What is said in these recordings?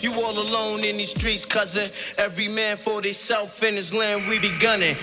You all alone in these streets, cousin. Every man for himself in his land, we be gunning.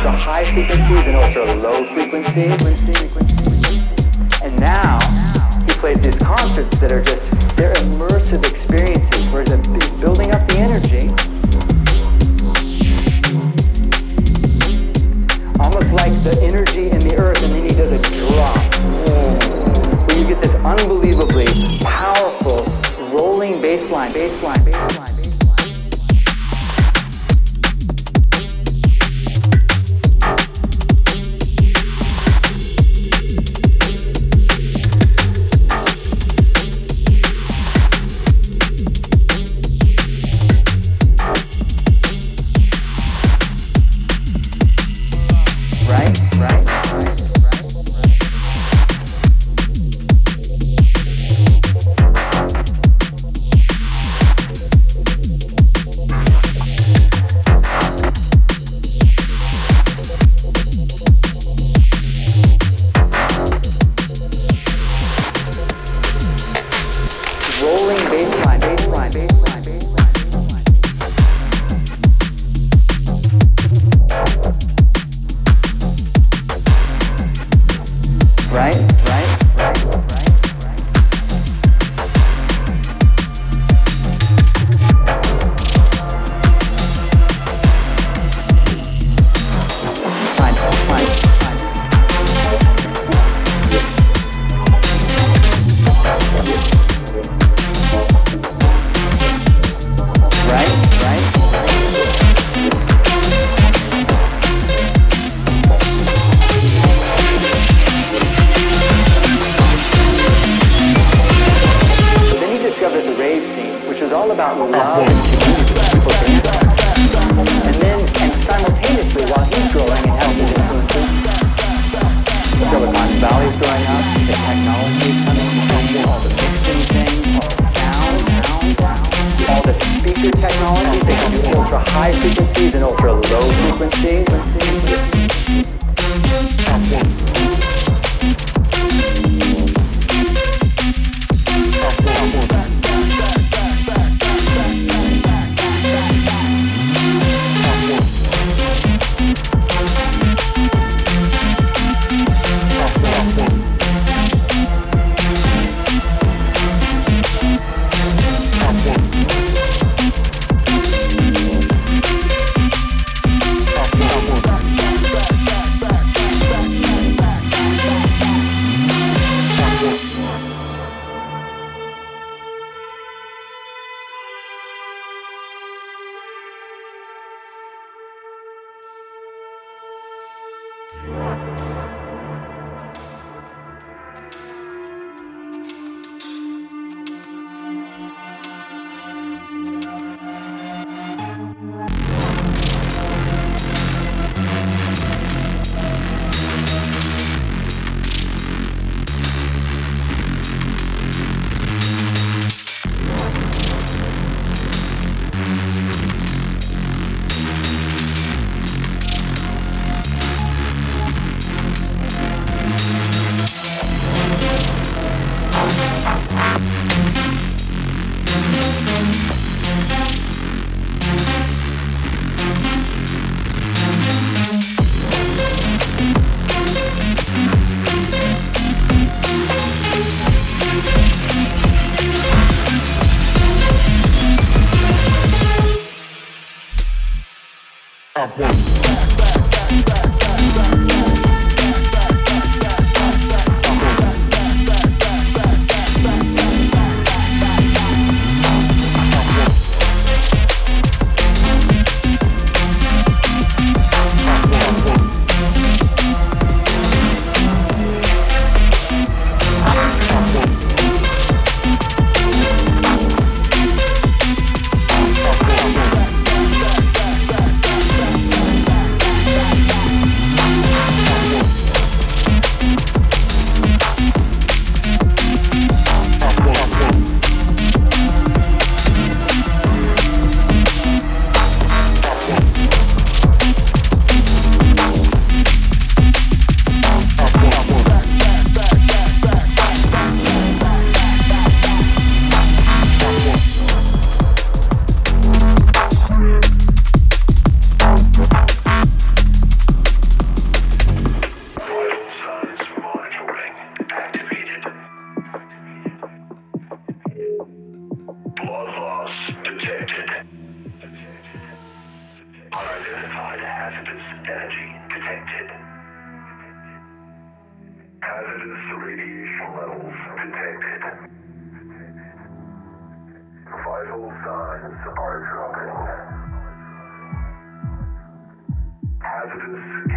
Ultra high frequencies and ultra low frequencies. And now he plays these concerts that are just, they're immersive experiences where he's building up the energy. Almost like the energy in the earth and then he does a drop. Where you get this unbelievably powerful rolling bass line, bass line, bass line. Vital signs are dropping. Hazardous